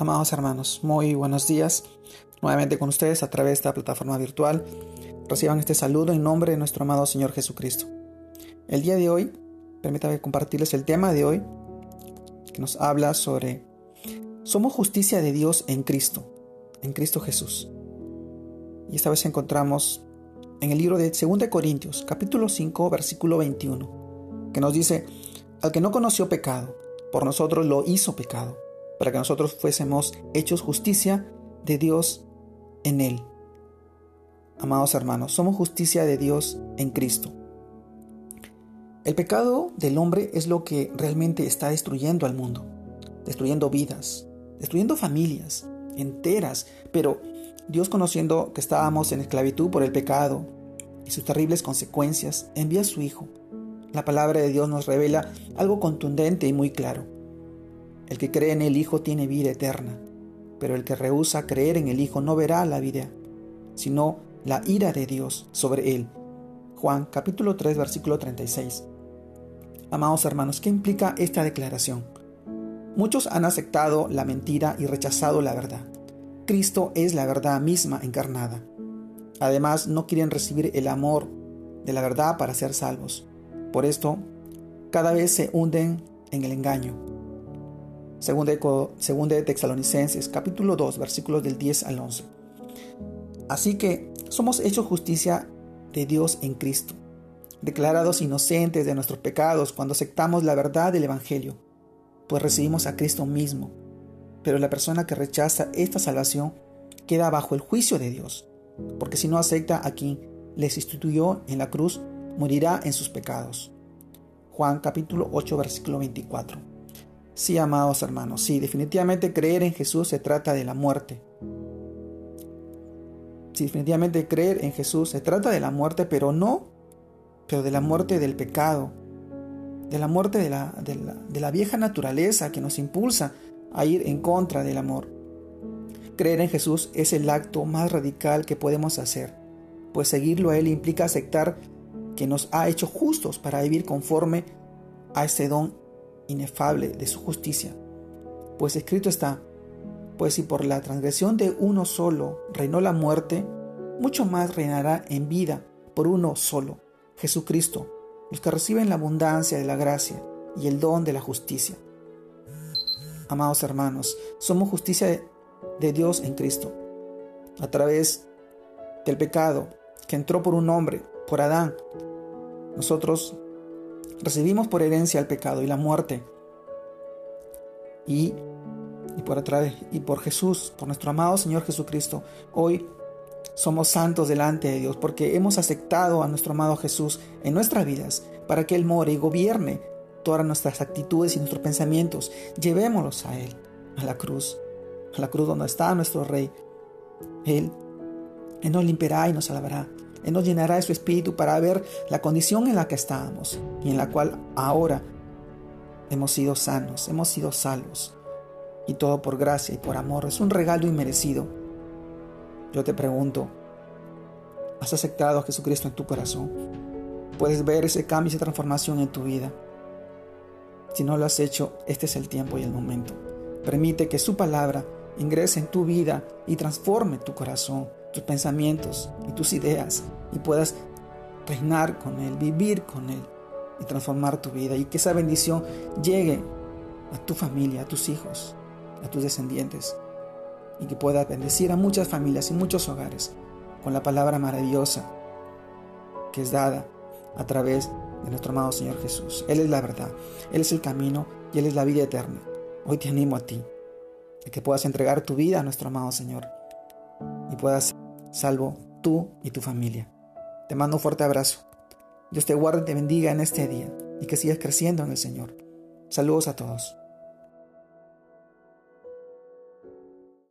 Amados hermanos, muy buenos días. Nuevamente con ustedes a través de esta plataforma virtual. Reciban este saludo en nombre de nuestro amado Señor Jesucristo. El día de hoy, permítanme compartirles el tema de hoy, que nos habla sobre somos justicia de Dios en Cristo, en Cristo Jesús. Y esta vez encontramos en el libro de 2 Corintios, capítulo 5, versículo 21, que nos dice, al que no conoció pecado, por nosotros lo hizo pecado para que nosotros fuésemos hechos justicia de Dios en Él. Amados hermanos, somos justicia de Dios en Cristo. El pecado del hombre es lo que realmente está destruyendo al mundo, destruyendo vidas, destruyendo familias enteras, pero Dios conociendo que estábamos en esclavitud por el pecado y sus terribles consecuencias, envía a su Hijo. La palabra de Dios nos revela algo contundente y muy claro el que cree en el Hijo tiene vida eterna, pero el que rehúsa creer en el Hijo no verá la vida, sino la ira de Dios sobre él. Juan capítulo 3 versículo 36. Amados hermanos, ¿qué implica esta declaración? Muchos han aceptado la mentira y rechazado la verdad. Cristo es la verdad misma encarnada. Además, no quieren recibir el amor de la verdad para ser salvos. Por esto, cada vez se hunden en el engaño Segunda de, Texalonicenses, capítulo 2, versículos del 10 al 11. Así que somos hechos justicia de Dios en Cristo, declarados inocentes de nuestros pecados cuando aceptamos la verdad del Evangelio, pues recibimos a Cristo mismo. Pero la persona que rechaza esta salvación queda bajo el juicio de Dios, porque si no acepta a quien les instituyó en la cruz, morirá en sus pecados. Juan capítulo 8 versículo 24. Sí, amados hermanos, sí, definitivamente creer en Jesús se trata de la muerte. Sí, definitivamente creer en Jesús se trata de la muerte, pero no, pero de la muerte del pecado, de la muerte de la, de la, de la vieja naturaleza que nos impulsa a ir en contra del amor. Creer en Jesús es el acto más radical que podemos hacer, pues seguirlo a Él implica aceptar que nos ha hecho justos para vivir conforme a ese don inefable de su justicia. Pues escrito está, pues si por la transgresión de uno solo reinó la muerte, mucho más reinará en vida por uno solo, Jesucristo, los que reciben la abundancia de la gracia y el don de la justicia. Amados hermanos, somos justicia de Dios en Cristo, a través del pecado que entró por un hombre, por Adán. Nosotros recibimos por herencia el pecado y la muerte. Y, y, por atrás, y por Jesús, por nuestro amado Señor Jesucristo, hoy somos santos delante de Dios porque hemos aceptado a nuestro amado Jesús en nuestras vidas para que Él more y gobierne todas nuestras actitudes y nuestros pensamientos. Llevémoslos a Él, a la cruz, a la cruz donde está nuestro Rey. Él, Él nos limpiará y nos salvará. Él nos llenará de su espíritu para ver la condición en la que estábamos y en la cual ahora hemos sido sanos, hemos sido salvos. Y todo por gracia y por amor. Es un regalo inmerecido. Yo te pregunto, ¿has aceptado a Jesucristo en tu corazón? ¿Puedes ver ese cambio esa transformación en tu vida? Si no lo has hecho, este es el tiempo y el momento. Permite que su palabra ingrese en tu vida y transforme tu corazón tus pensamientos y tus ideas y puedas reinar con Él, vivir con Él y transformar tu vida y que esa bendición llegue a tu familia, a tus hijos, a tus descendientes y que pueda bendecir a muchas familias y muchos hogares con la palabra maravillosa que es dada a través de nuestro amado Señor Jesús. Él es la verdad, Él es el camino y Él es la vida eterna. Hoy te animo a ti, a que puedas entregar tu vida a nuestro amado Señor y puedas salvo tú y tu familia. Te mando un fuerte abrazo. Dios te guarde y te bendiga en este día y que sigas creciendo en el Señor. Saludos a todos.